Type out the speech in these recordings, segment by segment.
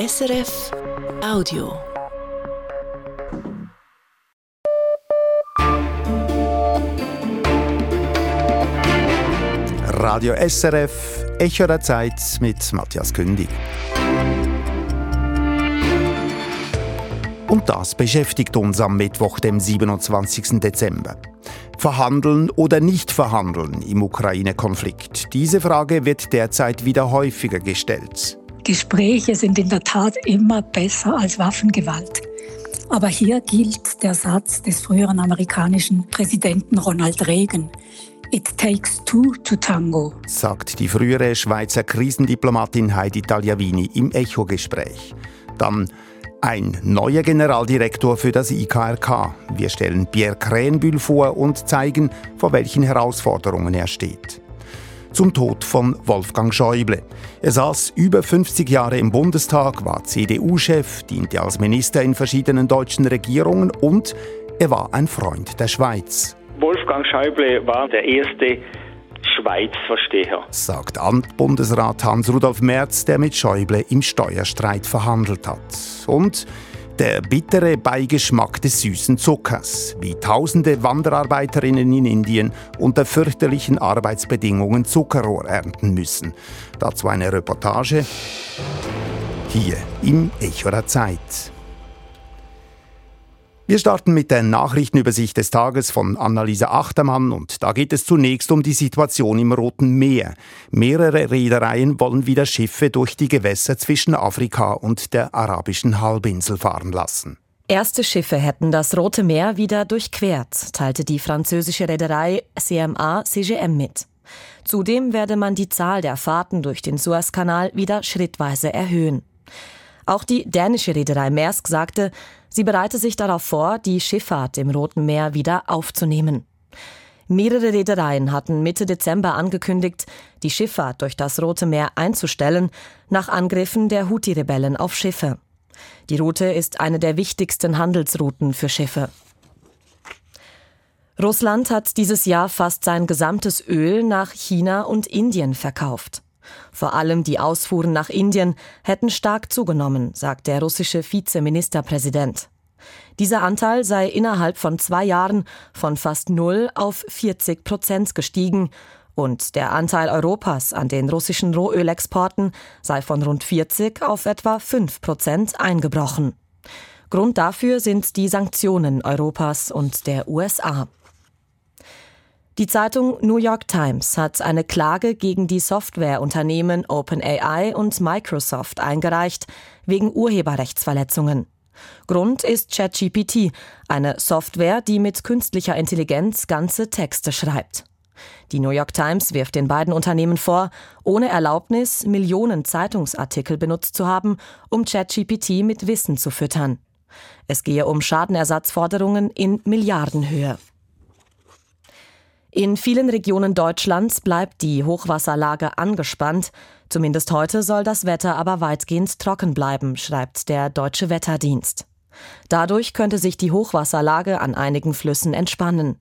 SRF Audio. Radio SRF, Echo der Zeit mit Matthias Kündig. Und das beschäftigt uns am Mittwoch, dem 27. Dezember. Verhandeln oder nicht verhandeln im Ukraine-Konflikt? Diese Frage wird derzeit wieder häufiger gestellt. Gespräche sind in der Tat immer besser als Waffengewalt. Aber hier gilt der Satz des früheren amerikanischen Präsidenten Ronald Reagan. It takes two to tango, sagt die frühere Schweizer Krisendiplomatin Heidi Tagliavini im Echo-Gespräch. Dann ein neuer Generaldirektor für das IKRK. Wir stellen Pierre Krähenbühl vor und zeigen, vor welchen Herausforderungen er steht. Zum Tod von Wolfgang Schäuble. Er saß über 50 Jahre im Bundestag, war CDU-Chef, diente als Minister in verschiedenen deutschen Regierungen und er war ein Freund der Schweiz. Wolfgang Schäuble war der erste Schweizversteher. Sagt Bundesrat Hans-Rudolf Merz, der mit Schäuble im Steuerstreit verhandelt hat. Und der bittere Beigeschmack des süßen Zuckers, wie tausende Wanderarbeiterinnen in Indien unter fürchterlichen Arbeitsbedingungen Zuckerrohr ernten müssen. Dazu eine Reportage hier im Echo der Zeit. Wir starten mit der Nachrichtenübersicht des Tages von Annalisa Achtermann und da geht es zunächst um die Situation im Roten Meer. Mehrere Reedereien wollen wieder Schiffe durch die Gewässer zwischen Afrika und der arabischen Halbinsel fahren lassen. Erste Schiffe hätten das Rote Meer wieder durchquert, teilte die französische Reederei CMA CGM mit. Zudem werde man die Zahl der Fahrten durch den Suezkanal wieder schrittweise erhöhen. Auch die dänische Reederei Maersk sagte, sie bereite sich darauf vor, die Schifffahrt im Roten Meer wieder aufzunehmen. Mehrere Reedereien hatten Mitte Dezember angekündigt, die Schifffahrt durch das Rote Meer einzustellen, nach Angriffen der Houthi-Rebellen auf Schiffe. Die Route ist eine der wichtigsten Handelsrouten für Schiffe. Russland hat dieses Jahr fast sein gesamtes Öl nach China und Indien verkauft. Vor allem die Ausfuhren nach Indien hätten stark zugenommen, sagt der russische Vizeministerpräsident. Dieser Anteil sei innerhalb von zwei Jahren von fast null auf 40 Prozent gestiegen und der Anteil Europas an den russischen Rohölexporten sei von rund 40 auf etwa 5 Prozent eingebrochen. Grund dafür sind die Sanktionen Europas und der USA. Die Zeitung New York Times hat eine Klage gegen die Softwareunternehmen OpenAI und Microsoft eingereicht wegen Urheberrechtsverletzungen. Grund ist ChatGPT, eine Software, die mit künstlicher Intelligenz ganze Texte schreibt. Die New York Times wirft den beiden Unternehmen vor, ohne Erlaubnis Millionen Zeitungsartikel benutzt zu haben, um ChatGPT mit Wissen zu füttern. Es gehe um Schadenersatzforderungen in Milliardenhöhe. In vielen Regionen Deutschlands bleibt die Hochwasserlage angespannt. Zumindest heute soll das Wetter aber weitgehend trocken bleiben, schreibt der Deutsche Wetterdienst. Dadurch könnte sich die Hochwasserlage an einigen Flüssen entspannen.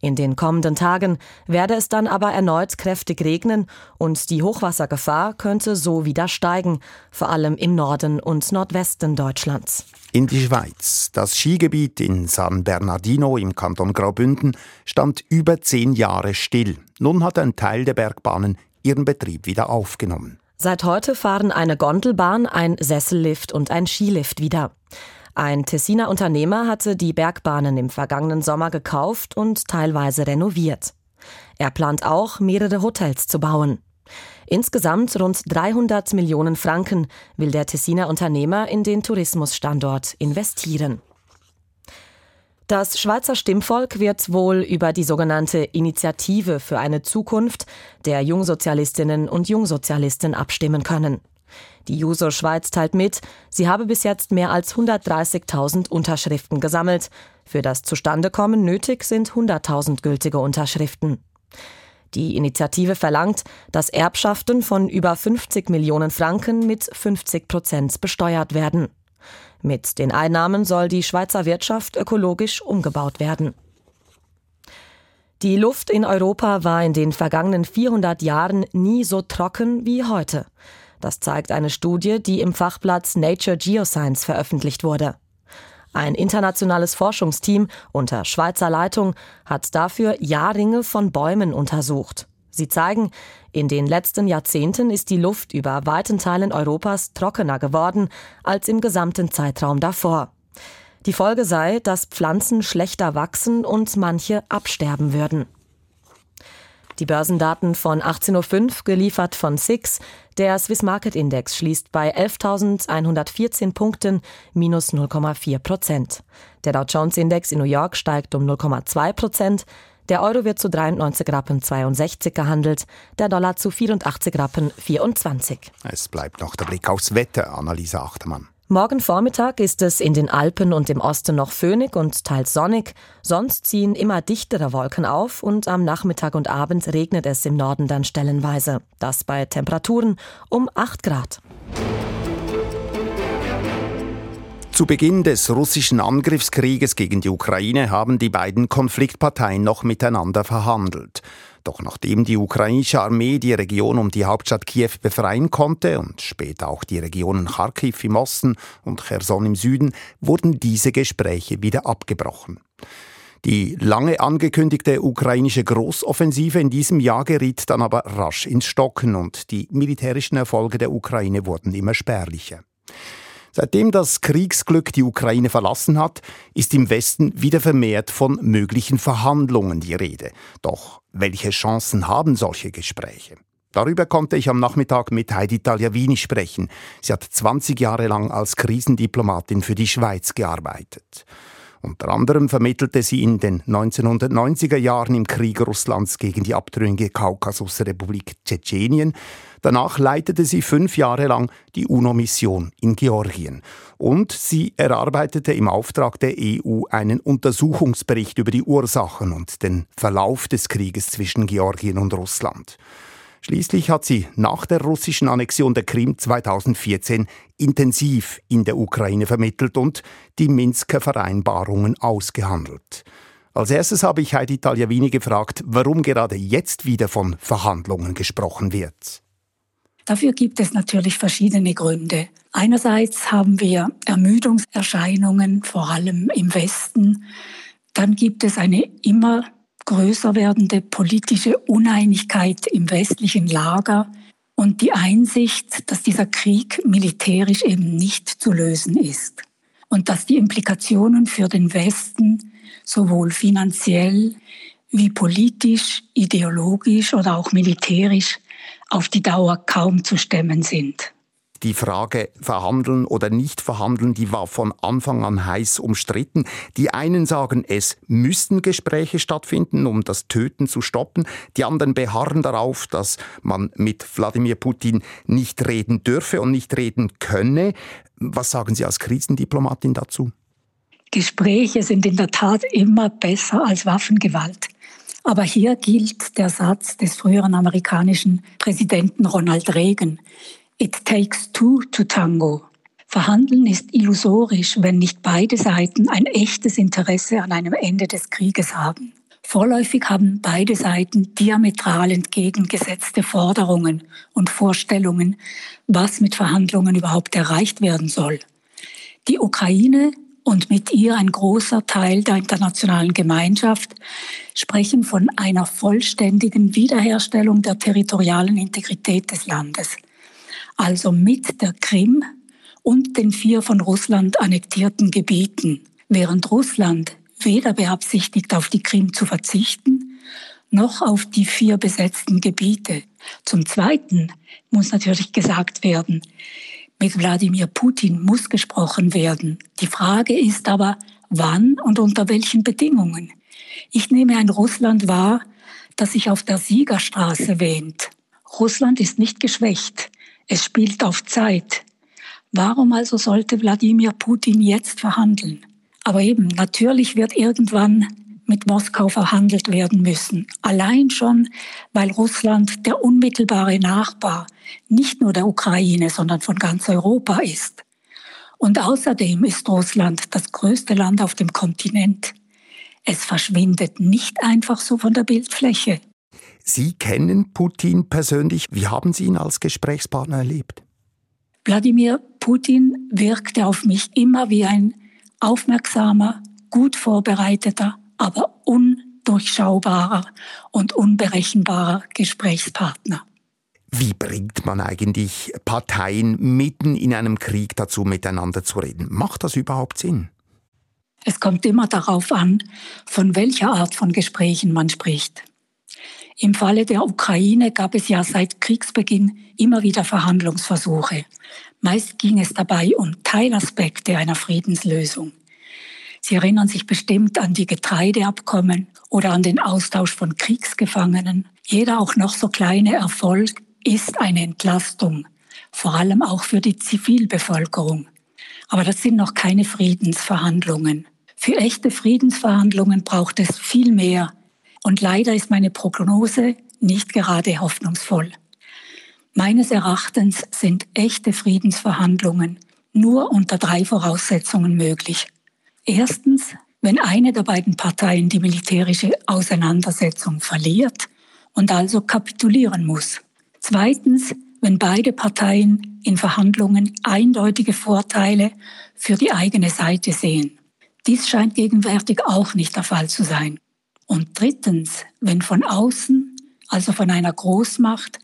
In den kommenden Tagen werde es dann aber erneut kräftig regnen und die Hochwassergefahr könnte so wieder steigen, vor allem im Norden und Nordwesten Deutschlands in die Schweiz. Das Skigebiet in San Bernardino im Kanton Graubünden stand über zehn Jahre still. Nun hat ein Teil der Bergbahnen ihren Betrieb wieder aufgenommen. Seit heute fahren eine Gondelbahn, ein Sessellift und ein Skilift wieder. Ein Tessiner Unternehmer hatte die Bergbahnen im vergangenen Sommer gekauft und teilweise renoviert. Er plant auch, mehrere Hotels zu bauen. Insgesamt rund 300 Millionen Franken will der Tessiner Unternehmer in den Tourismusstandort investieren. Das Schweizer Stimmvolk wird wohl über die sogenannte Initiative für eine Zukunft der Jungsozialistinnen und Jungsozialisten abstimmen können. Die Juso Schweiz teilt mit, sie habe bis jetzt mehr als 130.000 Unterschriften gesammelt. Für das Zustandekommen nötig sind 100.000 gültige Unterschriften. Die Initiative verlangt, dass Erbschaften von über 50 Millionen Franken mit 50 Prozent besteuert werden. Mit den Einnahmen soll die Schweizer Wirtschaft ökologisch umgebaut werden. Die Luft in Europa war in den vergangenen 400 Jahren nie so trocken wie heute. Das zeigt eine Studie, die im Fachblatt Nature Geoscience veröffentlicht wurde. Ein internationales Forschungsteam unter Schweizer Leitung hat dafür Jahrringe von Bäumen untersucht. Sie zeigen, in den letzten Jahrzehnten ist die Luft über weiten Teilen Europas trockener geworden als im gesamten Zeitraum davor. Die Folge sei, dass Pflanzen schlechter wachsen und manche absterben würden. Die Börsendaten von 18.05 Uhr geliefert von SIX. Der Swiss Market Index schließt bei 11.114 Punkten minus 0,4 Prozent. Der Dow Jones Index in New York steigt um 0,2 Prozent. Der Euro wird zu 93 Rappen 62 gehandelt, der Dollar zu 84 Rappen 24. Es bleibt noch der Blick aufs Wetter, Annalisa Achtermann. Morgen Vormittag ist es in den Alpen und im Osten noch föhnig und teils sonnig. Sonst ziehen immer dichtere Wolken auf und am Nachmittag und Abend regnet es im Norden dann stellenweise. Das bei Temperaturen um 8 Grad. Zu Beginn des russischen Angriffskrieges gegen die Ukraine haben die beiden Konfliktparteien noch miteinander verhandelt. Doch nachdem die ukrainische Armee die Region um die Hauptstadt Kiew befreien konnte und später auch die Regionen Kharkiv im Osten und Cherson im Süden, wurden diese Gespräche wieder abgebrochen. Die lange angekündigte ukrainische Großoffensive in diesem Jahr geriet dann aber rasch ins Stocken und die militärischen Erfolge der Ukraine wurden immer spärlicher. Seitdem das Kriegsglück die Ukraine verlassen hat, ist im Westen wieder vermehrt von möglichen Verhandlungen die Rede. Doch welche Chancen haben solche Gespräche? Darüber konnte ich am Nachmittag mit Heidi Tagliavini sprechen. Sie hat 20 Jahre lang als Krisendiplomatin für die Schweiz gearbeitet. Unter anderem vermittelte sie in den 1990er Jahren im Krieg Russlands gegen die abtrünnige Kaukasusrepublik Tschetschenien. Danach leitete sie fünf Jahre lang die UNO-Mission in Georgien. Und sie erarbeitete im Auftrag der EU einen Untersuchungsbericht über die Ursachen und den Verlauf des Krieges zwischen Georgien und Russland. Schließlich hat sie nach der russischen Annexion der Krim 2014 intensiv in der Ukraine vermittelt und die Minsker Vereinbarungen ausgehandelt. Als erstes habe ich Heidi Tagliavini gefragt, warum gerade jetzt wieder von Verhandlungen gesprochen wird. Dafür gibt es natürlich verschiedene Gründe. Einerseits haben wir Ermüdungserscheinungen, vor allem im Westen. Dann gibt es eine immer größer werdende politische Uneinigkeit im westlichen Lager und die Einsicht, dass dieser Krieg militärisch eben nicht zu lösen ist und dass die Implikationen für den Westen sowohl finanziell wie politisch, ideologisch oder auch militärisch auf die Dauer kaum zu stemmen sind. Die Frage verhandeln oder nicht verhandeln, die war von Anfang an heiß umstritten. Die einen sagen, es müssten Gespräche stattfinden, um das Töten zu stoppen. Die anderen beharren darauf, dass man mit Wladimir Putin nicht reden dürfe und nicht reden könne. Was sagen Sie als Krisendiplomatin dazu? Gespräche sind in der Tat immer besser als Waffengewalt. Aber hier gilt der Satz des früheren amerikanischen Präsidenten Ronald Reagan. It takes two to tango. Verhandeln ist illusorisch, wenn nicht beide Seiten ein echtes Interesse an einem Ende des Krieges haben. Vorläufig haben beide Seiten diametral entgegengesetzte Forderungen und Vorstellungen, was mit Verhandlungen überhaupt erreicht werden soll. Die Ukraine und mit ihr ein großer Teil der internationalen Gemeinschaft sprechen von einer vollständigen Wiederherstellung der territorialen Integrität des Landes also mit der Krim und den vier von Russland annektierten Gebieten, während Russland weder beabsichtigt, auf die Krim zu verzichten, noch auf die vier besetzten Gebiete. Zum Zweiten muss natürlich gesagt werden, mit Wladimir Putin muss gesprochen werden. Die Frage ist aber, wann und unter welchen Bedingungen. Ich nehme ein Russland wahr, das sich auf der Siegerstraße wähnt. Russland ist nicht geschwächt. Es spielt auf Zeit. Warum also sollte Wladimir Putin jetzt verhandeln? Aber eben, natürlich wird irgendwann mit Moskau verhandelt werden müssen. Allein schon, weil Russland der unmittelbare Nachbar nicht nur der Ukraine, sondern von ganz Europa ist. Und außerdem ist Russland das größte Land auf dem Kontinent. Es verschwindet nicht einfach so von der Bildfläche. Sie kennen Putin persönlich. Wie haben Sie ihn als Gesprächspartner erlebt? Wladimir Putin wirkte auf mich immer wie ein aufmerksamer, gut vorbereiteter, aber undurchschaubarer und unberechenbarer Gesprächspartner. Wie bringt man eigentlich Parteien mitten in einem Krieg dazu, miteinander zu reden? Macht das überhaupt Sinn? Es kommt immer darauf an, von welcher Art von Gesprächen man spricht. Im Falle der Ukraine gab es ja seit Kriegsbeginn immer wieder Verhandlungsversuche. Meist ging es dabei um Teilaspekte einer Friedenslösung. Sie erinnern sich bestimmt an die Getreideabkommen oder an den Austausch von Kriegsgefangenen. Jeder auch noch so kleine Erfolg ist eine Entlastung, vor allem auch für die Zivilbevölkerung. Aber das sind noch keine Friedensverhandlungen. Für echte Friedensverhandlungen braucht es viel mehr. Und leider ist meine Prognose nicht gerade hoffnungsvoll. Meines Erachtens sind echte Friedensverhandlungen nur unter drei Voraussetzungen möglich. Erstens, wenn eine der beiden Parteien die militärische Auseinandersetzung verliert und also kapitulieren muss. Zweitens, wenn beide Parteien in Verhandlungen eindeutige Vorteile für die eigene Seite sehen. Dies scheint gegenwärtig auch nicht der Fall zu sein. Und drittens, wenn von außen, also von einer Großmacht,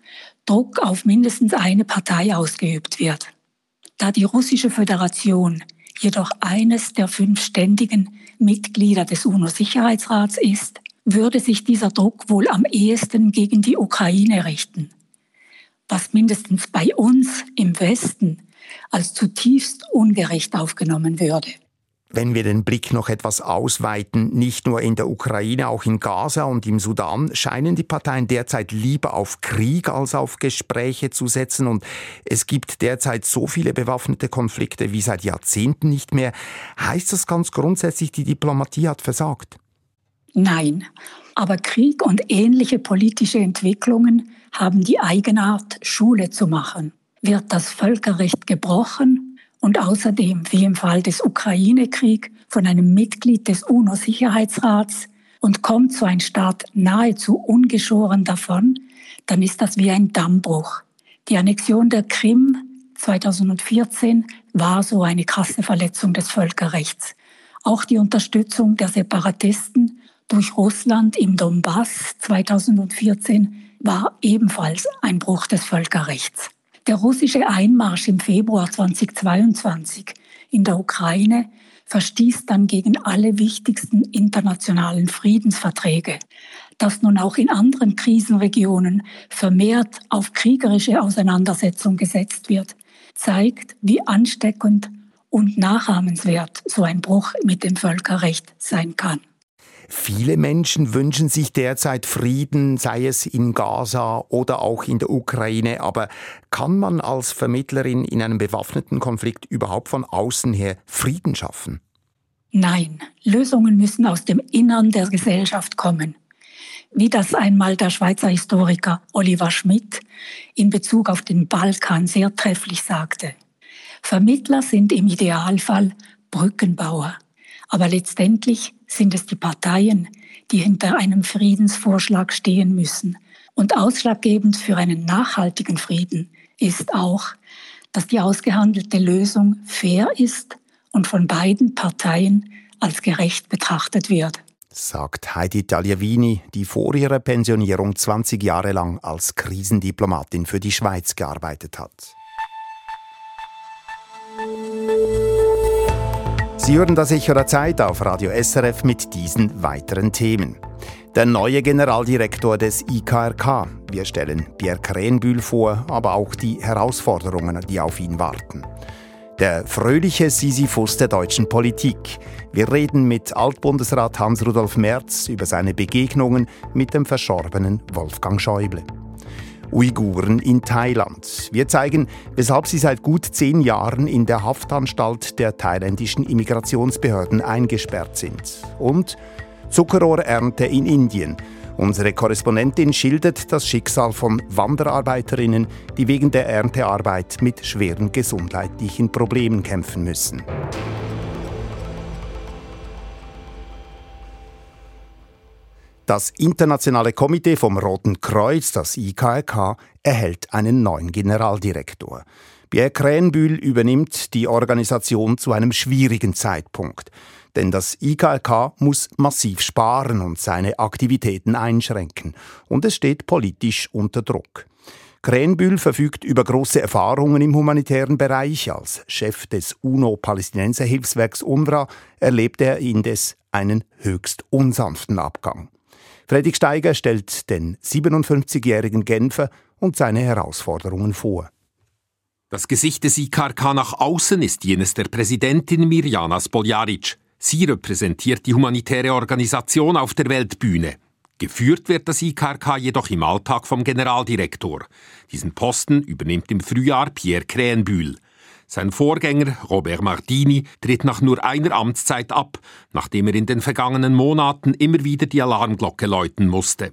Druck auf mindestens eine Partei ausgeübt wird. Da die russische Föderation jedoch eines der fünf ständigen Mitglieder des UNO-Sicherheitsrats ist, würde sich dieser Druck wohl am ehesten gegen die Ukraine richten was mindestens bei uns im Westen als zutiefst ungerecht aufgenommen würde. Wenn wir den Blick noch etwas ausweiten, nicht nur in der Ukraine, auch in Gaza und im Sudan, scheinen die Parteien derzeit lieber auf Krieg als auf Gespräche zu setzen. Und es gibt derzeit so viele bewaffnete Konflikte wie seit Jahrzehnten nicht mehr. Heißt das ganz grundsätzlich, die Diplomatie hat versagt? Nein, aber Krieg und ähnliche politische Entwicklungen haben die Eigenart, Schule zu machen. Wird das Völkerrecht gebrochen und außerdem, wie im Fall des Ukraine-Kriegs, von einem Mitglied des UNO-Sicherheitsrats und kommt so ein Staat nahezu ungeschoren davon, dann ist das wie ein Dammbruch. Die Annexion der Krim 2014 war so eine krasse Verletzung des Völkerrechts. Auch die Unterstützung der Separatisten durch Russland im Donbass 2014 war ebenfalls ein Bruch des Völkerrechts. Der russische Einmarsch im Februar 2022 in der Ukraine verstieß dann gegen alle wichtigsten internationalen Friedensverträge. Dass nun auch in anderen Krisenregionen vermehrt auf kriegerische Auseinandersetzung gesetzt wird, zeigt, wie ansteckend und nachahmenswert so ein Bruch mit dem Völkerrecht sein kann. Viele Menschen wünschen sich derzeit Frieden, sei es in Gaza oder auch in der Ukraine. Aber kann man als Vermittlerin in einem bewaffneten Konflikt überhaupt von außen her Frieden schaffen? Nein, Lösungen müssen aus dem Innern der Gesellschaft kommen. Wie das einmal der Schweizer Historiker Oliver Schmidt in Bezug auf den Balkan sehr trefflich sagte. Vermittler sind im Idealfall Brückenbauer. Aber letztendlich sind es die Parteien, die hinter einem Friedensvorschlag stehen müssen. Und ausschlaggebend für einen nachhaltigen Frieden ist auch, dass die ausgehandelte Lösung fair ist und von beiden Parteien als gerecht betrachtet wird. Sagt Heidi Tagliavini, die vor ihrer Pensionierung 20 Jahre lang als Krisendiplomatin für die Schweiz gearbeitet hat. Sie hören das Echo der Zeit auf Radio SRF mit diesen weiteren Themen. Der neue Generaldirektor des IKRK. Wir stellen Pierre Krenbühl vor, aber auch die Herausforderungen, die auf ihn warten. Der fröhliche Sisyphus der deutschen Politik. Wir reden mit Altbundesrat Hans-Rudolf Merz über seine Begegnungen mit dem verschorbenen Wolfgang Schäuble. Uiguren in Thailand. Wir zeigen, weshalb sie seit gut zehn Jahren in der Haftanstalt der thailändischen Immigrationsbehörden eingesperrt sind. Und Zuckerrohrernte in Indien. Unsere Korrespondentin schildert das Schicksal von Wanderarbeiterinnen, die wegen der Erntearbeit mit schweren gesundheitlichen Problemen kämpfen müssen. Das internationale Komitee vom Roten Kreuz, das IKRK, erhält einen neuen Generaldirektor. Pierre Krähenbühl übernimmt die Organisation zu einem schwierigen Zeitpunkt. Denn das IKRK muss massiv sparen und seine Aktivitäten einschränken. Und es steht politisch unter Druck. Krähenbühl verfügt über große Erfahrungen im humanitären Bereich. Als Chef des UNO-Palästinenser-Hilfswerks UNRWA erlebte er indes einen höchst unsanften Abgang. Fredrik Steiger stellt den 57-jährigen Genfer und seine Herausforderungen vor. Das Gesicht des IKRK nach außen ist jenes der Präsidentin Mirjana Spoljaric. Sie repräsentiert die humanitäre Organisation auf der Weltbühne. Geführt wird das IKRK jedoch im Alltag vom Generaldirektor. Diesen Posten übernimmt im Frühjahr Pierre Krähenbühl. Sein Vorgänger Robert Martini tritt nach nur einer Amtszeit ab, nachdem er in den vergangenen Monaten immer wieder die Alarmglocke läuten musste.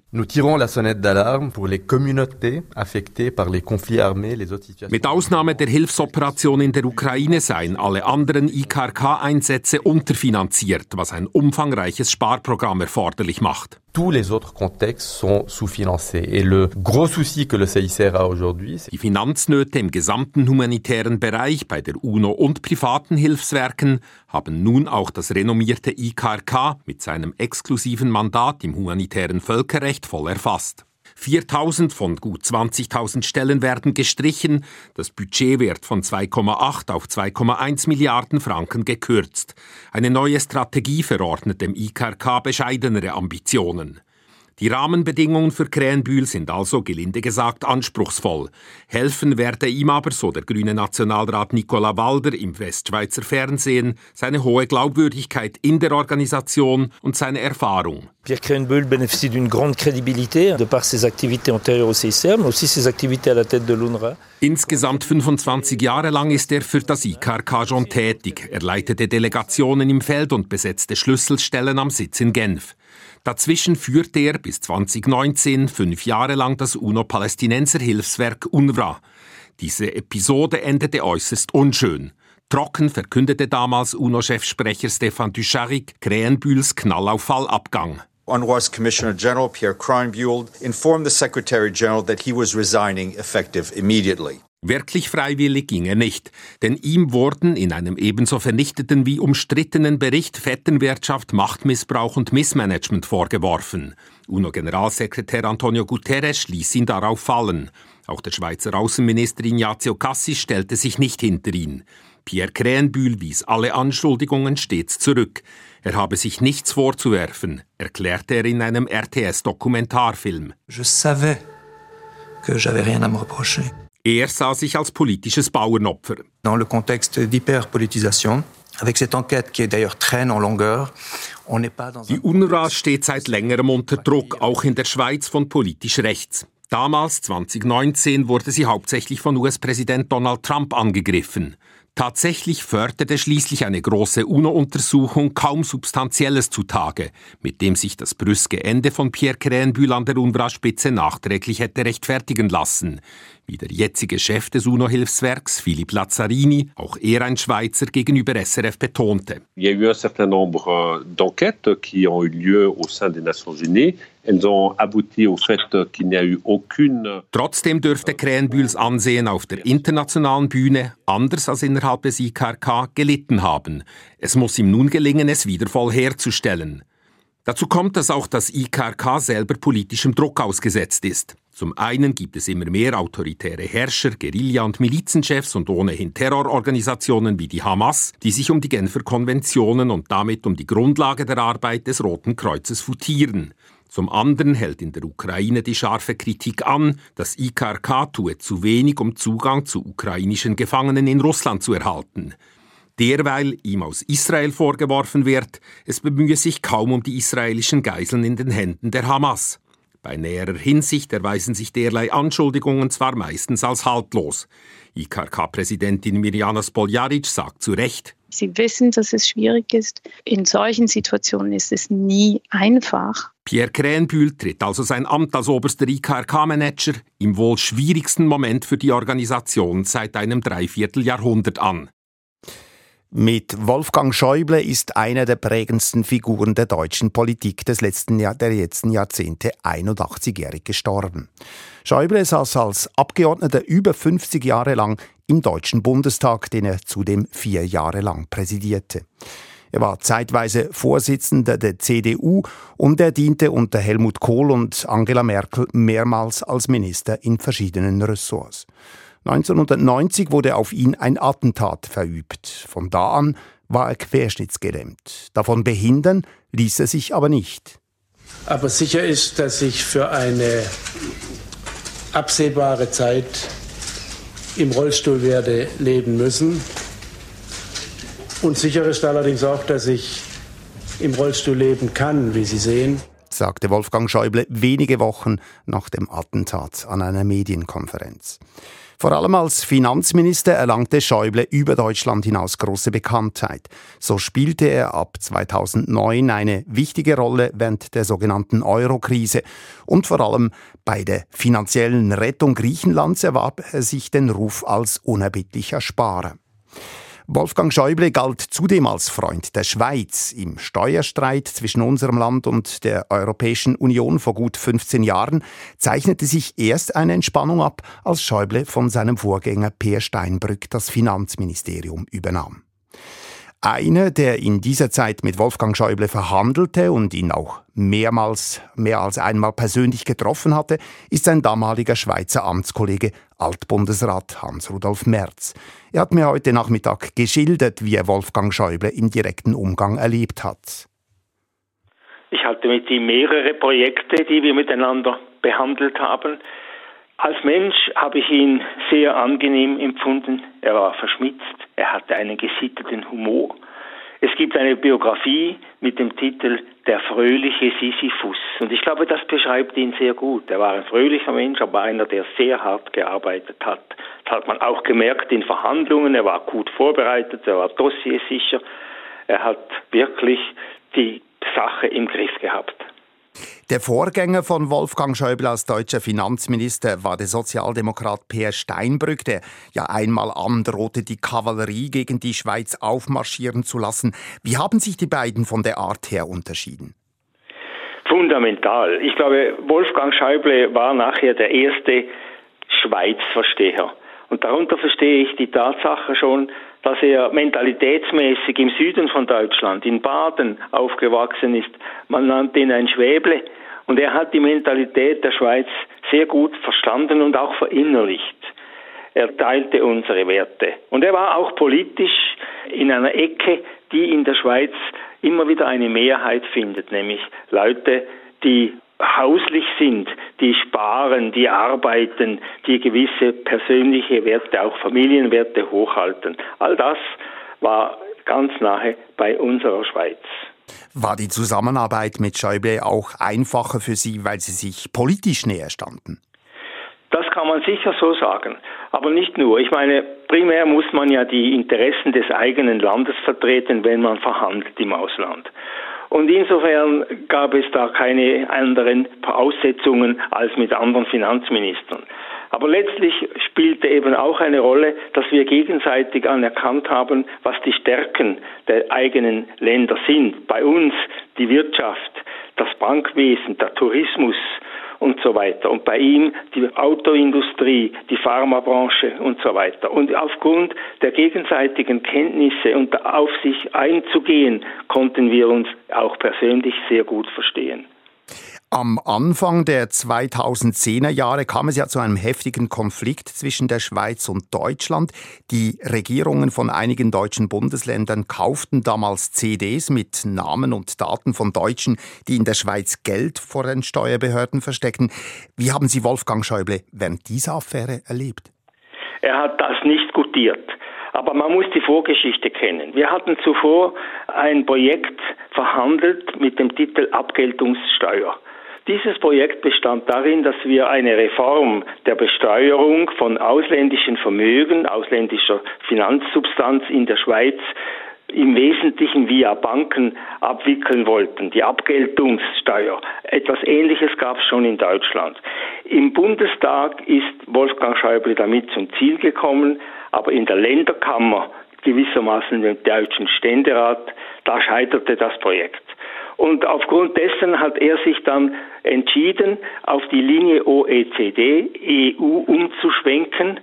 Mit Ausnahme der Hilfsoperation in der Ukraine seien alle anderen IKRK-Einsätze unterfinanziert, was ein umfangreiches Sparprogramm erforderlich macht tous les autres contextes sont sous-financés. Et le gros souci que le CICR a aujourd'hui, Die Finanznöte im gesamten humanitären Bereich bei der UNO und privaten Hilfswerken haben nun auch das renommierte IKRK mit seinem exklusiven Mandat im humanitären Völkerrecht voll erfasst. 4000 von gut 20.000 Stellen werden gestrichen, das Budget wird von 2,8 auf 2,1 Milliarden Franken gekürzt. Eine neue Strategie verordnet dem IKRK bescheidenere Ambitionen. Die Rahmenbedingungen für Krähenbühl sind also gelinde gesagt anspruchsvoll. Helfen werde ihm aber, so der grüne Nationalrat Nicola Walder im Westschweizer Fernsehen, seine hohe Glaubwürdigkeit in der Organisation und seine Erfahrung. Pierre Krähenbühl bénéficie d'une grande crédibilité de par ses activités antérieures au CICR, mais aussi ses activités à la tête de l'UNRWA. Insgesamt 25 Jahre lang ist er für das IKRK schon tätig. Er leitete Delegationen im Feld und besetzte Schlüsselstellen am Sitz in Genf. Dazwischen führte er bis 2019 fünf Jahre lang das UNO-Palästinenser Hilfswerk UNRWA. Diese Episode endete äußerst unschön. Trocken verkündete damals UNO-Chefsprecher Stefan Dujarric Krähenbühls Knallauffallabgang. UNRWA's Commissioner General Pierre Kreinbuhl informed the Secretary General that he was resigning effective immediately. Wirklich freiwillig ging er nicht, denn ihm wurden in einem ebenso vernichteten wie umstrittenen Bericht Vetternwirtschaft, Machtmissbrauch und Missmanagement vorgeworfen. UNO-Generalsekretär Antonio Guterres ließ ihn darauf fallen. Auch der Schweizer Außenminister Ignazio Cassis stellte sich nicht hinter ihn. Pierre Krähenbühl wies alle Anschuldigungen stets zurück. Er habe sich nichts vorzuwerfen, erklärte er in einem RTS-Dokumentarfilm. Je savais que j'avais rien à me reprocher. Er sah sich als politisches Bauernopfer. Dans le contexte d'hyperpolitisation, avec cette enquête qui d'ailleurs traîne en longueur, on n'est pas dans Die UNRWA steht seit längerem unter Druck, auch in der Schweiz von politisch rechts. Damals, 2019, wurde sie hauptsächlich von US-Präsident Donald Trump angegriffen. Tatsächlich förderte schließlich eine große UNO-Untersuchung kaum Substanzielles zutage, mit dem sich das brüske Ende von Pierre Krähenbühl an der UNRWA-Spitze nachträglich hätte rechtfertigen lassen wie der jetzige Chef des UNO-Hilfswerks, Philipp Lazzarini, auch er ein Schweizer, gegenüber SRF betonte. Il y a eu un certain nombre euh, d'enquêtes qui ont eu lieu au sein des Nations Unies. Trotzdem dürfte Krähenbühls Ansehen auf der internationalen Bühne, anders als innerhalb des IKRK, gelitten haben. Es muss ihm nun gelingen, es wieder voll herzustellen. Dazu kommt, dass auch das IKRK selber politischem Druck ausgesetzt ist. Zum einen gibt es immer mehr autoritäre Herrscher, Guerilla- und Milizenchefs und ohnehin Terrororganisationen wie die Hamas, die sich um die Genfer Konventionen und damit um die Grundlage der Arbeit des Roten Kreuzes futieren. Zum anderen hält in der Ukraine die scharfe Kritik an, das IKRK tue zu wenig, um Zugang zu ukrainischen Gefangenen in Russland zu erhalten. Derweil ihm aus Israel vorgeworfen wird, es bemühe sich kaum um die israelischen Geiseln in den Händen der Hamas. Bei näherer Hinsicht erweisen sich derlei Anschuldigungen zwar meistens als haltlos. IKK-Präsidentin Mirjana Spoljaric sagt zu Recht, Sie wissen, dass es schwierig ist. In solchen Situationen ist es nie einfach. Pierre Krähenbühl tritt also sein Amt als oberster IKRK-Manager im wohl schwierigsten Moment für die Organisation seit einem Dreivierteljahrhundert an. Mit Wolfgang Schäuble ist einer der prägendsten Figuren der deutschen Politik des letzten Jahr, der letzten Jahrzehnte 81-jährig gestorben. Schäuble saß als Abgeordneter über 50 Jahre lang im Deutschen Bundestag, den er zudem vier Jahre lang präsidierte. Er war zeitweise Vorsitzender der CDU und er diente unter Helmut Kohl und Angela Merkel mehrmals als Minister in verschiedenen Ressorts. 1990 wurde auf ihn ein Attentat verübt. Von da an war er querschnittsgelähmt. Davon behindern ließ er sich aber nicht. Aber sicher ist, dass ich für eine absehbare Zeit im Rollstuhl werde leben müssen. Und sicher ist allerdings auch, dass ich im Rollstuhl leben kann, wie Sie sehen sagte Wolfgang Schäuble wenige Wochen nach dem Attentat an einer Medienkonferenz. Vor allem als Finanzminister erlangte Schäuble über Deutschland hinaus große Bekanntheit. So spielte er ab 2009 eine wichtige Rolle während der sogenannten Euro-Krise und vor allem bei der finanziellen Rettung Griechenlands erwarb er sich den Ruf als unerbittlicher Sparer. Wolfgang Schäuble galt zudem als Freund der Schweiz. Im Steuerstreit zwischen unserem Land und der Europäischen Union vor gut 15 Jahren zeichnete sich erst eine Entspannung ab, als Schäuble von seinem Vorgänger Peer Steinbrück das Finanzministerium übernahm. Einer, der in dieser Zeit mit Wolfgang Schäuble verhandelte und ihn auch mehrmals, mehr als einmal persönlich getroffen hatte, ist sein damaliger Schweizer Amtskollege Altbundesrat Hans-Rudolf Merz. Er hat mir heute Nachmittag geschildert, wie er Wolfgang Schäuble im direkten Umgang erlebt hat. Ich hatte mit ihm mehrere Projekte, die wir miteinander behandelt haben. Als Mensch habe ich ihn sehr angenehm empfunden. Er war verschmitzt, er hatte einen gesitteten Humor. Es gibt eine Biografie mit dem Titel Der fröhliche Sisyphus. Und ich glaube, das beschreibt ihn sehr gut. Er war ein fröhlicher Mensch, aber einer, der sehr hart gearbeitet hat. Das hat man auch gemerkt in Verhandlungen. Er war gut vorbereitet, er war dossiersicher. Er hat wirklich die Sache im Griff gehabt. Der Vorgänger von Wolfgang Schäuble als deutscher Finanzminister war der Sozialdemokrat Peer Steinbrück, der ja einmal androhte, die Kavallerie gegen die Schweiz aufmarschieren zu lassen. Wie haben sich die beiden von der Art her unterschieden? Fundamental. Ich glaube, Wolfgang Schäuble war nachher der erste Schweizversteher. Und darunter verstehe ich die Tatsache schon, dass er mentalitätsmäßig im Süden von Deutschland, in Baden, aufgewachsen ist. Man nannte ihn ein Schwäble. Und er hat die Mentalität der Schweiz sehr gut verstanden und auch verinnerlicht. Er teilte unsere Werte. Und er war auch politisch in einer Ecke, die in der Schweiz immer wieder eine Mehrheit findet, nämlich Leute, die hauslich sind, die sparen, die arbeiten, die gewisse persönliche Werte, auch Familienwerte hochhalten. All das war ganz nahe bei unserer Schweiz. War die Zusammenarbeit mit Schäuble auch einfacher für Sie, weil Sie sich politisch näher standen? Das kann man sicher so sagen. Aber nicht nur. Ich meine, primär muss man ja die Interessen des eigenen Landes vertreten, wenn man verhandelt im Ausland. Und insofern gab es da keine anderen Voraussetzungen als mit anderen Finanzministern. Aber letztlich spielte eben auch eine Rolle, dass wir gegenseitig anerkannt haben, was die Stärken der eigenen Länder sind. Bei uns die Wirtschaft, das Bankwesen, der Tourismus, und so weiter. Und bei ihm die Autoindustrie, die Pharmabranche und so weiter. Und aufgrund der gegenseitigen Kenntnisse und auf sich einzugehen, konnten wir uns auch persönlich sehr gut verstehen. Am Anfang der 2010er Jahre kam es ja zu einem heftigen Konflikt zwischen der Schweiz und Deutschland. Die Regierungen von einigen deutschen Bundesländern kauften damals CDs mit Namen und Daten von Deutschen, die in der Schweiz Geld vor den Steuerbehörden versteckten. Wie haben Sie Wolfgang Schäuble während dieser Affäre erlebt? Er hat das nicht gutiert. Aber man muss die Vorgeschichte kennen. Wir hatten zuvor ein Projekt verhandelt mit dem Titel Abgeltungssteuer. Dieses Projekt bestand darin, dass wir eine Reform der Besteuerung von ausländischen Vermögen, ausländischer Finanzsubstanz in der Schweiz im Wesentlichen via Banken abwickeln wollten, die Abgeltungssteuer. Etwas Ähnliches gab es schon in Deutschland. Im Bundestag ist Wolfgang Schäuble damit zum Ziel gekommen, aber in der Länderkammer, gewissermaßen im deutschen Ständerat, da scheiterte das Projekt. Und aufgrund dessen hat er sich dann entschieden, auf die Linie OECD, EU umzuschwenken.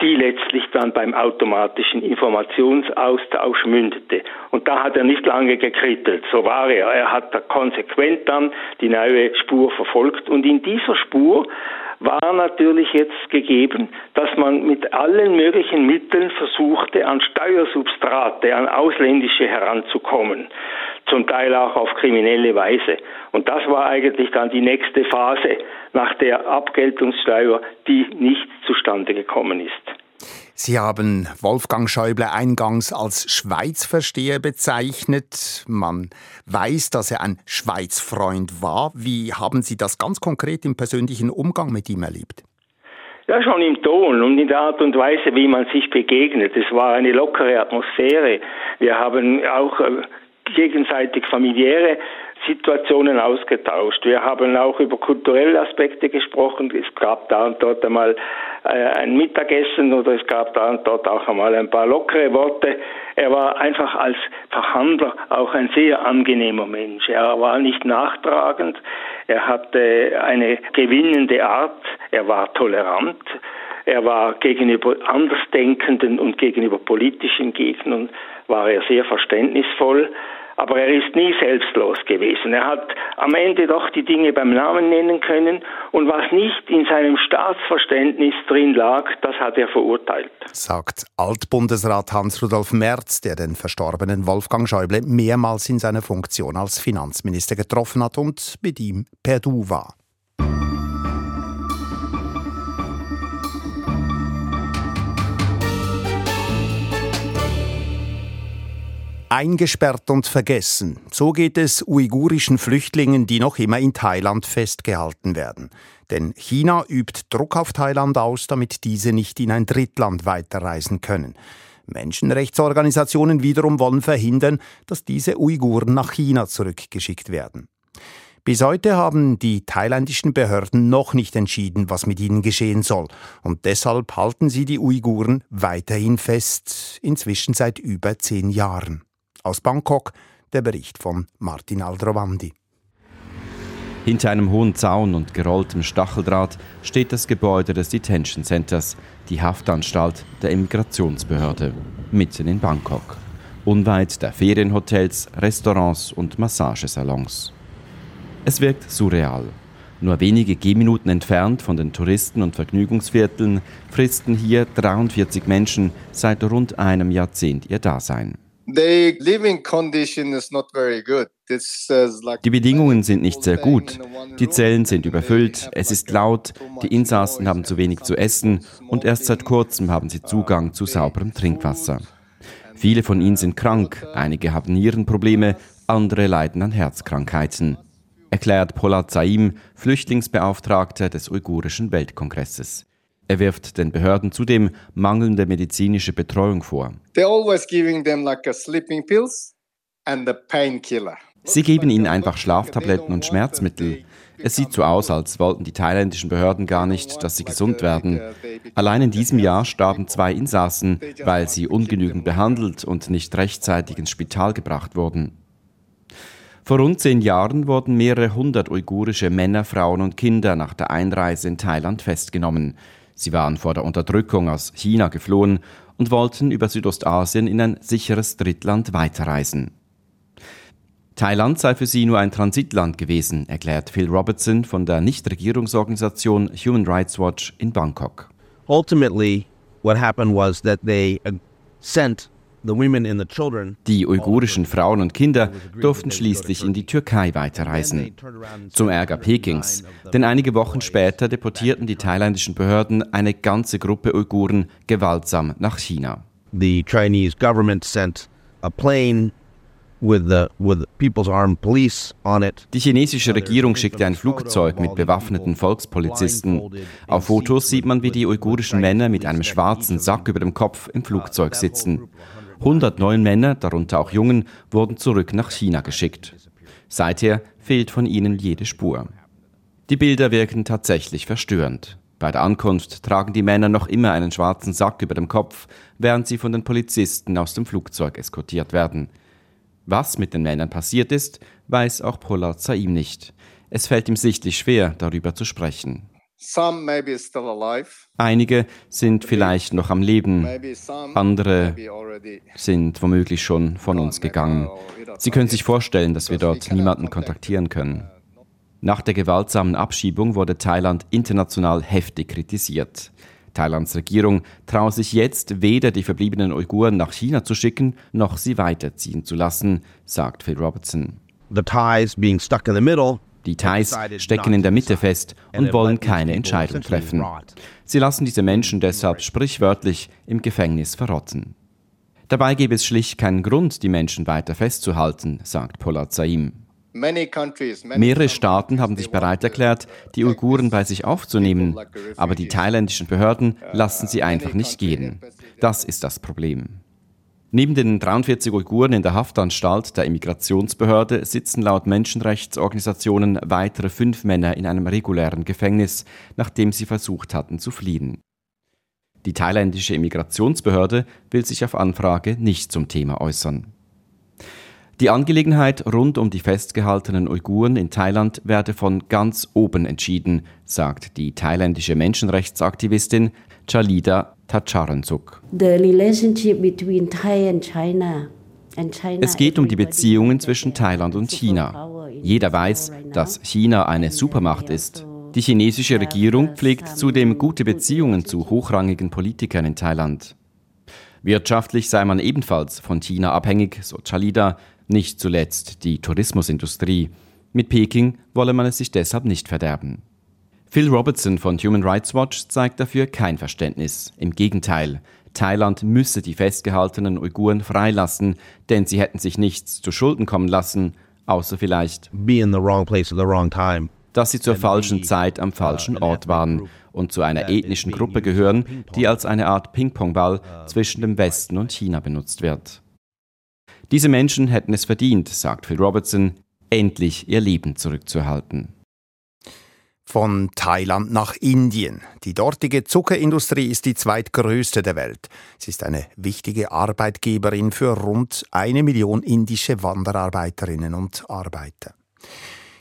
die letztlich dann beim automatischen Informationsaustausch mündete. Und da hat er nicht lange gekrittelt, so war er. Er hat da konsequent dann die neue Spur verfolgt und in dieser Spur war natürlich jetzt gegeben, dass man mit allen möglichen Mitteln versuchte, an Steuersubstrate, an ausländische heranzukommen, zum Teil auch auf kriminelle Weise. Und das war eigentlich dann die nächste Phase nach der Abgeltungssteuer, die nicht zustande gekommen ist. Sie haben Wolfgang Schäuble eingangs als Schweizversteher bezeichnet. Man weiß, dass er ein Schweizfreund war. Wie haben Sie das ganz konkret im persönlichen Umgang mit ihm erlebt? Ja, schon im Ton und in der Art und Weise, wie man sich begegnet. Es war eine lockere Atmosphäre. Wir haben auch äh, gegenseitig familiäre Situationen ausgetauscht. Wir haben auch über kulturelle Aspekte gesprochen. Es gab da und dort einmal äh, ein Mittagessen oder es gab da und dort auch einmal ein paar lockere Worte. Er war einfach als Verhandler auch ein sehr angenehmer Mensch. Er war nicht nachtragend. Er hatte eine gewinnende Art. Er war tolerant. Er war gegenüber Andersdenkenden und gegenüber politischen Gegnern war er sehr verständnisvoll aber er ist nie selbstlos gewesen. Er hat am Ende doch die Dinge beim Namen nennen können und was nicht in seinem Staatsverständnis drin lag, das hat er verurteilt. Sagt Altbundesrat Hans-Rudolf Merz, der den verstorbenen Wolfgang Schäuble mehrmals in seiner Funktion als Finanzminister getroffen hat und mit ihm per Du war. Eingesperrt und vergessen. So geht es uigurischen Flüchtlingen, die noch immer in Thailand festgehalten werden. Denn China übt Druck auf Thailand aus, damit diese nicht in ein Drittland weiterreisen können. Menschenrechtsorganisationen wiederum wollen verhindern, dass diese Uiguren nach China zurückgeschickt werden. Bis heute haben die thailändischen Behörden noch nicht entschieden, was mit ihnen geschehen soll. Und deshalb halten sie die Uiguren weiterhin fest, inzwischen seit über zehn Jahren. Aus Bangkok der Bericht von Martin Aldrovandi. Hinter einem hohen Zaun und gerolltem Stacheldraht steht das Gebäude des Detention Centers, die Haftanstalt der Immigrationsbehörde, mitten in Bangkok. Unweit der Ferienhotels, Restaurants und Massagesalons. Es wirkt surreal. Nur wenige Gehminuten entfernt von den Touristen- und Vergnügungsvierteln fristen hier 43 Menschen seit rund einem Jahrzehnt ihr Dasein. Die Bedingungen sind nicht sehr gut. Die Zellen sind überfüllt, es ist laut, die Insassen haben zu wenig zu essen. und erst seit kurzem haben sie Zugang zu sauberem Trinkwasser. Viele von ihnen sind krank, einige haben Nierenprobleme, andere leiden an Herzkrankheiten, erklärt Polat Saim, Flüchtlingsbeauftragter des Uigurischen Weltkongresses. Er wirft den Behörden zudem mangelnde medizinische Betreuung vor. Sie geben ihnen einfach Schlaftabletten und Schmerzmittel. Es sieht so aus, als wollten die thailändischen Behörden gar nicht, dass sie gesund werden. Allein in diesem Jahr starben zwei Insassen, weil sie ungenügend behandelt und nicht rechtzeitig ins Spital gebracht wurden. Vor rund zehn Jahren wurden mehrere hundert uigurische Männer, Frauen und Kinder nach der Einreise in Thailand festgenommen. Sie waren vor der Unterdrückung aus China geflohen und wollten über Südostasien in ein sicheres Drittland weiterreisen. Thailand sei für sie nur ein Transitland gewesen, erklärt Phil Robertson von der Nichtregierungsorganisation Human Rights Watch in Bangkok. Ultimately, what happened was that they sent die uigurischen Frauen und Kinder durften schließlich in die Türkei weiterreisen. Zum Ärger Pekings, denn einige Wochen später deportierten die thailändischen Behörden eine ganze Gruppe Uiguren gewaltsam nach China. The Chinese government sent a plane die chinesische Regierung schickte ein Flugzeug mit bewaffneten Volkspolizisten. Auf Fotos sieht man, wie die uigurischen Männer mit einem schwarzen Sack über dem Kopf im Flugzeug sitzen. 109 Männer, darunter auch Jungen, wurden zurück nach China geschickt. Seither fehlt von ihnen jede Spur. Die Bilder wirken tatsächlich verstörend. Bei der Ankunft tragen die Männer noch immer einen schwarzen Sack über dem Kopf, während sie von den Polizisten aus dem Flugzeug eskortiert werden. Was mit den Männern passiert ist, weiß auch Pollard Saim nicht. Es fällt ihm sichtlich schwer, darüber zu sprechen. Einige sind vielleicht noch am Leben, andere sind womöglich schon von uns gegangen. Sie können sich vorstellen, dass wir dort niemanden kontaktieren können. Nach der gewaltsamen Abschiebung wurde Thailand international heftig kritisiert. Thailands Regierung traue sich jetzt weder die verbliebenen Uiguren nach China zu schicken, noch sie weiterziehen zu lassen, sagt Phil Robertson. The Thais being stuck in the middle die Thais stecken in der Mitte fest und wollen keine Entscheidung treffen. Sie lassen diese Menschen deshalb sprichwörtlich im Gefängnis verrotten. Dabei gäbe es schlicht keinen Grund, die Menschen weiter festzuhalten, sagt Polat Saim. Mehrere Staaten haben sich bereit erklärt, die Uiguren bei sich aufzunehmen, aber die thailändischen Behörden lassen sie einfach nicht gehen. Das ist das Problem. Neben den 43 Uiguren in der Haftanstalt der Immigrationsbehörde sitzen laut Menschenrechtsorganisationen weitere fünf Männer in einem regulären Gefängnis, nachdem sie versucht hatten zu fliehen. Die thailändische Immigrationsbehörde will sich auf Anfrage nicht zum Thema äußern. Die Angelegenheit rund um die festgehaltenen Uiguren in Thailand werde von ganz oben entschieden, sagt die thailändische Menschenrechtsaktivistin Chalida Tacharensuk. Es geht um die Beziehungen zwischen Thailand und China. Jeder weiß, dass China eine Supermacht ist. Die chinesische Regierung pflegt zudem gute Beziehungen zu hochrangigen Politikern in Thailand. Wirtschaftlich sei man ebenfalls von China abhängig, so Chalida, nicht zuletzt die Tourismusindustrie. Mit Peking wolle man es sich deshalb nicht verderben. Phil Robertson von Human Rights Watch zeigt dafür kein Verständnis. Im Gegenteil, Thailand müsse die festgehaltenen Uiguren freilassen, denn sie hätten sich nichts zu Schulden kommen lassen, außer vielleicht dass sie zur falschen Zeit am falschen Ort waren und zu einer ethnischen Gruppe gehören, die als eine Art Ping-Pong-Ball zwischen dem Westen und China benutzt wird. Diese Menschen hätten es verdient, sagt Phil Robertson, endlich ihr Leben zurückzuerhalten. Von Thailand nach Indien. Die dortige Zuckerindustrie ist die zweitgrößte der Welt. Sie ist eine wichtige Arbeitgeberin für rund eine Million indische Wanderarbeiterinnen und Arbeiter.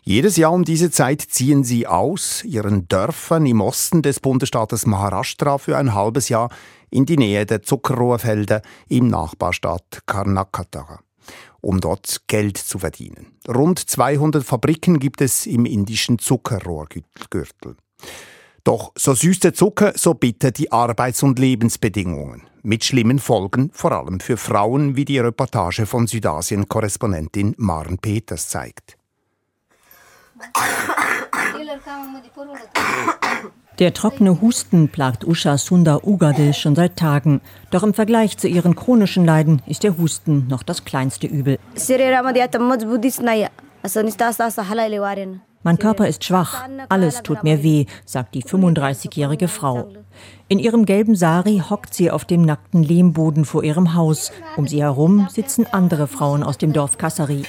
Jedes Jahr um diese Zeit ziehen sie aus ihren Dörfern im Osten des Bundesstaates Maharashtra für ein halbes Jahr in die Nähe der Zuckerrohrfelder im Nachbarstaat Karnataka um dort Geld zu verdienen. Rund 200 Fabriken gibt es im indischen Zuckerrohrgürtel. Doch so süß der Zucker, so bitter die Arbeits- und Lebensbedingungen. Mit schlimmen Folgen, vor allem für Frauen, wie die Reportage von Südasien-Korrespondentin Maren Peters zeigt. Der trockene Husten plagt Usha Sundar Ugade schon seit Tagen. Doch im Vergleich zu ihren chronischen Leiden ist der Husten noch das kleinste Übel. Mein Körper ist schwach, alles tut mir weh, sagt die 35-jährige Frau. In ihrem gelben Sari hockt sie auf dem nackten Lehmboden vor ihrem Haus. Um sie herum sitzen andere Frauen aus dem Dorf Kassari.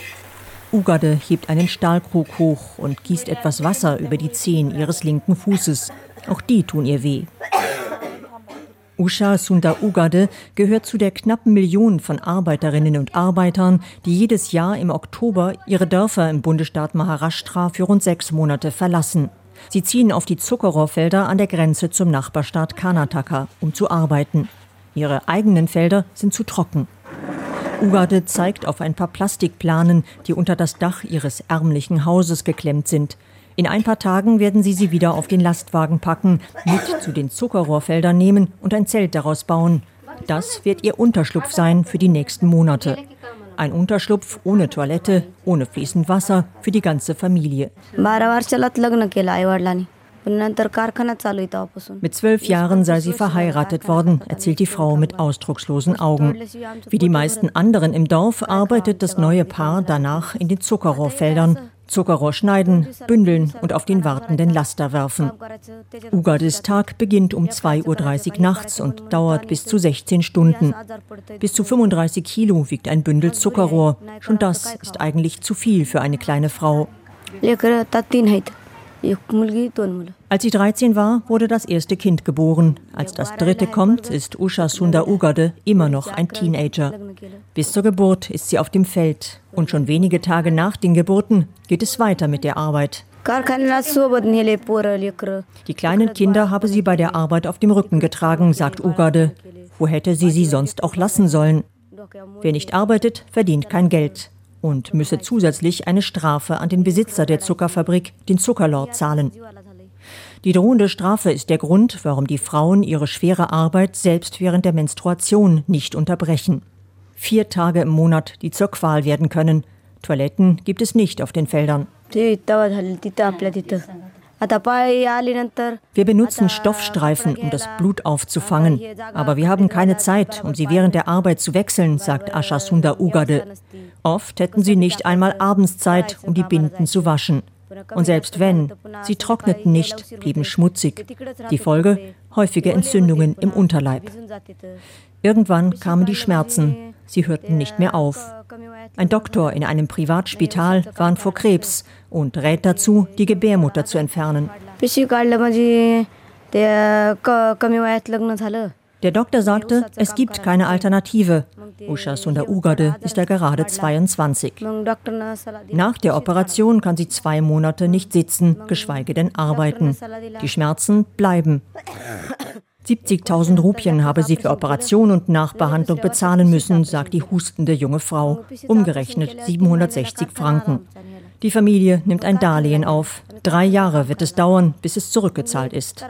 Ugade hebt einen Stahlkrug hoch und gießt etwas Wasser über die Zehen ihres linken Fußes. Auch die tun ihr weh. Usha Sundar Ugade gehört zu der knappen Million von Arbeiterinnen und Arbeitern, die jedes Jahr im Oktober ihre Dörfer im Bundesstaat Maharashtra für rund sechs Monate verlassen. Sie ziehen auf die Zuckerrohrfelder an der Grenze zum Nachbarstaat Karnataka, um zu arbeiten. Ihre eigenen Felder sind zu trocken. Ugade zeigt auf ein paar Plastikplanen, die unter das Dach ihres ärmlichen Hauses geklemmt sind. In ein paar Tagen werden sie sie wieder auf den Lastwagen packen, mit zu den Zuckerrohrfeldern nehmen und ein Zelt daraus bauen. Das wird ihr Unterschlupf sein für die nächsten Monate. Ein Unterschlupf ohne Toilette, ohne fließend Wasser für die ganze Familie. Mit zwölf Jahren sei sie verheiratet worden, erzählt die Frau mit ausdruckslosen Augen. Wie die meisten anderen im Dorf arbeitet das neue Paar danach in den Zuckerrohrfeldern. Zuckerrohr schneiden, bündeln und auf den wartenden Laster werfen. Ugades Tag beginnt um 2.30 Uhr nachts und dauert bis zu 16 Stunden. Bis zu 35 Kilo wiegt ein Bündel Zuckerrohr. Schon das ist eigentlich zu viel für eine kleine Frau. Als sie 13 war, wurde das erste Kind geboren. Als das dritte kommt, ist Usha Sundar Ugade immer noch ein Teenager. Bis zur Geburt ist sie auf dem Feld. Und schon wenige Tage nach den Geburten geht es weiter mit der Arbeit. Die kleinen Kinder habe sie bei der Arbeit auf dem Rücken getragen, sagt Ugade. Wo hätte sie sie sonst auch lassen sollen? Wer nicht arbeitet, verdient kein Geld und müsse zusätzlich eine Strafe an den Besitzer der Zuckerfabrik, den Zuckerlord, zahlen. Die drohende Strafe ist der Grund, warum die Frauen ihre schwere Arbeit selbst während der Menstruation nicht unterbrechen. Vier Tage im Monat, die zur Qual werden können. Toiletten gibt es nicht auf den Feldern. Wir benutzen Stoffstreifen, um das Blut aufzufangen. Aber wir haben keine Zeit, um sie während der Arbeit zu wechseln, sagt Asha Sunda Ugade. Oft hätten sie nicht einmal abends Zeit, um die Binden zu waschen. Und selbst wenn, sie trockneten nicht, blieben schmutzig. Die Folge? Häufige Entzündungen im Unterleib. Irgendwann kamen die Schmerzen. Sie hörten nicht mehr auf. Ein Doktor in einem Privatspital warnt vor Krebs und rät dazu, die Gebärmutter zu entfernen. Der Doktor sagte, es gibt keine Alternative. Usha Sunda Ugade ist ja gerade 22. Nach der Operation kann sie zwei Monate nicht sitzen, geschweige denn arbeiten. Die Schmerzen bleiben. 70.000 Rupien habe sie für Operation und Nachbehandlung bezahlen müssen, sagt die hustende junge Frau. Umgerechnet 760 Franken. Die Familie nimmt ein Darlehen auf. Drei Jahre wird es dauern, bis es zurückgezahlt ist.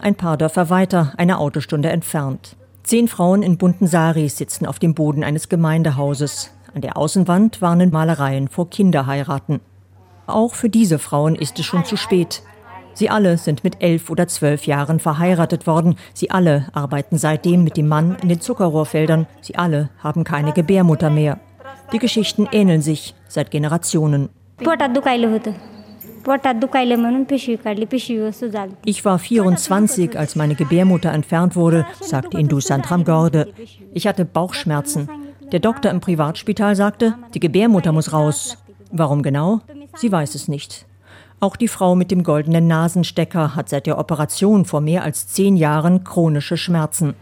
Ein paar Dörfer weiter, eine Autostunde entfernt. Zehn Frauen in bunten Saris sitzen auf dem Boden eines Gemeindehauses. An der Außenwand warnen Malereien vor Kinderheiraten. Auch für diese Frauen ist es schon zu spät. Sie alle sind mit elf oder zwölf Jahren verheiratet worden. Sie alle arbeiten seitdem mit dem Mann in den Zuckerrohrfeldern. Sie alle haben keine Gebärmutter mehr. Die Geschichten ähneln sich seit Generationen. Ich war 24, als meine Gebärmutter entfernt wurde, sagte Indu Santramgorde. Ich hatte Bauchschmerzen. Der Doktor im Privatspital sagte, die Gebärmutter muss raus. Warum genau? Sie weiß es nicht. Auch die Frau mit dem goldenen Nasenstecker hat seit der Operation vor mehr als zehn Jahren chronische Schmerzen.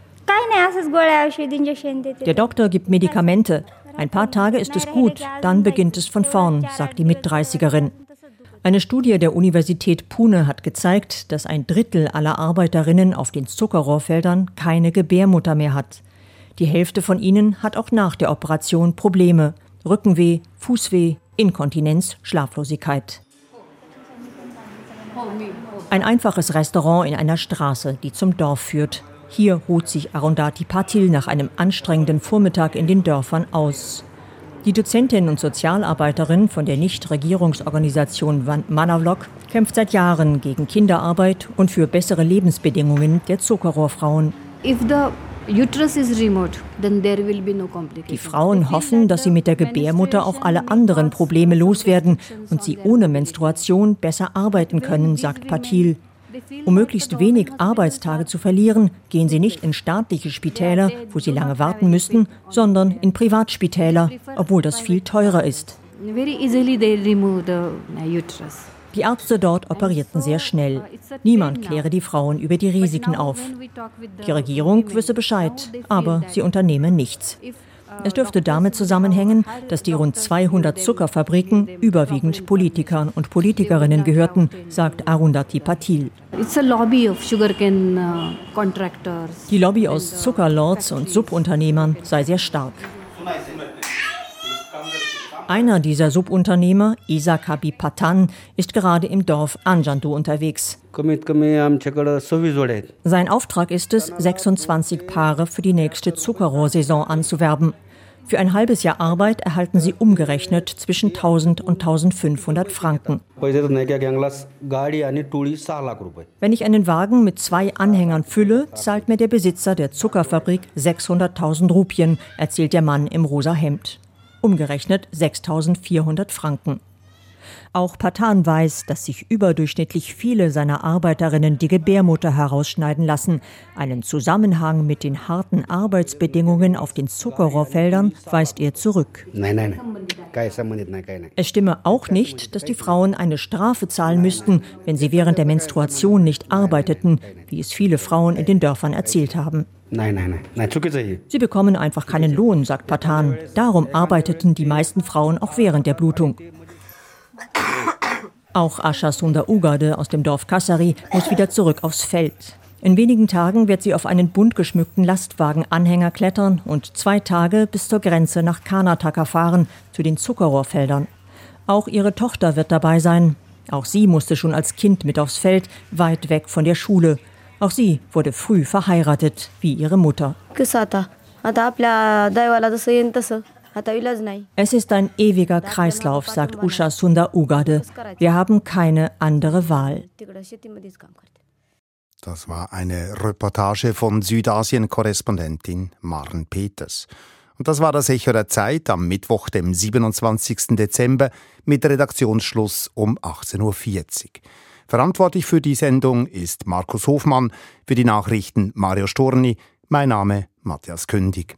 Der Doktor gibt Medikamente. Ein paar Tage ist es gut, dann beginnt es von vorn, sagt die Mitdreißigerin. Eine Studie der Universität Pune hat gezeigt, dass ein Drittel aller Arbeiterinnen auf den Zuckerrohrfeldern keine Gebärmutter mehr hat. Die Hälfte von ihnen hat auch nach der Operation Probleme. Rückenweh, Fußweh, Inkontinenz, Schlaflosigkeit. Ein einfaches Restaurant in einer Straße, die zum Dorf führt. Hier ruht sich Arundhati Patil nach einem anstrengenden Vormittag in den Dörfern aus. Die Dozentin und Sozialarbeiterin von der Nichtregierungsorganisation Manavlog kämpft seit Jahren gegen Kinderarbeit und für bessere Lebensbedingungen der Zuckerrohrfrauen. Die Frauen hoffen, dass sie mit der Gebärmutter auch alle anderen Probleme loswerden und sie ohne Menstruation besser arbeiten können, sagt Patil. Um möglichst wenig Arbeitstage zu verlieren, gehen sie nicht in staatliche Spitäler, wo sie lange warten müssten, sondern in Privatspitäler, obwohl das viel teurer ist. Very easily they remove the uterus. Die Ärzte dort operierten sehr schnell. Niemand kläre die Frauen über die Risiken auf. Die Regierung wisse Bescheid, aber sie unternehme nichts. Es dürfte damit zusammenhängen, dass die rund 200 Zuckerfabriken überwiegend Politikern und Politikerinnen gehörten, sagt Arundhati Patil. Die Lobby aus Zuckerlords und Subunternehmern sei sehr stark. Einer dieser Subunternehmer, Isa Kabi Patan, ist gerade im Dorf Anjandu unterwegs. Sein Auftrag ist es, 26 Paare für die nächste Zuckerrohrsaison anzuwerben. Für ein halbes Jahr Arbeit erhalten sie umgerechnet zwischen 1000 und 1500 Franken. Wenn ich einen Wagen mit zwei Anhängern fülle, zahlt mir der Besitzer der Zuckerfabrik 600.000 Rupien, erzählt der Mann im rosa Hemd umgerechnet 6400 Franken. Auch Patan weiß, dass sich überdurchschnittlich viele seiner Arbeiterinnen die Gebärmutter herausschneiden lassen. Einen Zusammenhang mit den harten Arbeitsbedingungen auf den Zuckerrohrfeldern weist er zurück. Nein, nein. Es stimme auch nicht, dass die Frauen eine Strafe zahlen müssten, wenn sie während der Menstruation nicht arbeiteten, wie es viele Frauen in den Dörfern erzählt haben. Nein, nein, nein. Sie bekommen einfach keinen Lohn, sagt Patan. Darum arbeiteten die meisten Frauen auch während der Blutung. Auch Asha Sunda Ugade aus dem Dorf Kassari muss wieder zurück aufs Feld. In wenigen Tagen wird sie auf einen bunt geschmückten Lastwagenanhänger klettern und zwei Tage bis zur Grenze nach Karnataka fahren, zu den Zuckerrohrfeldern. Auch ihre Tochter wird dabei sein. Auch sie musste schon als Kind mit aufs Feld, weit weg von der Schule. Auch sie wurde früh verheiratet, wie ihre Mutter. Es ist ein ewiger Kreislauf, sagt Usha Sundar Ugade. Wir haben keine andere Wahl. Das war eine Reportage von Südasien-Korrespondentin Maren Peters. Und das war das Echo der Zeit am Mittwoch, dem 27. Dezember, mit Redaktionsschluss um 18.40 Uhr. Verantwortlich für die Sendung ist Markus Hofmann, für die Nachrichten Mario Storni. Mein Name Matthias Kündig.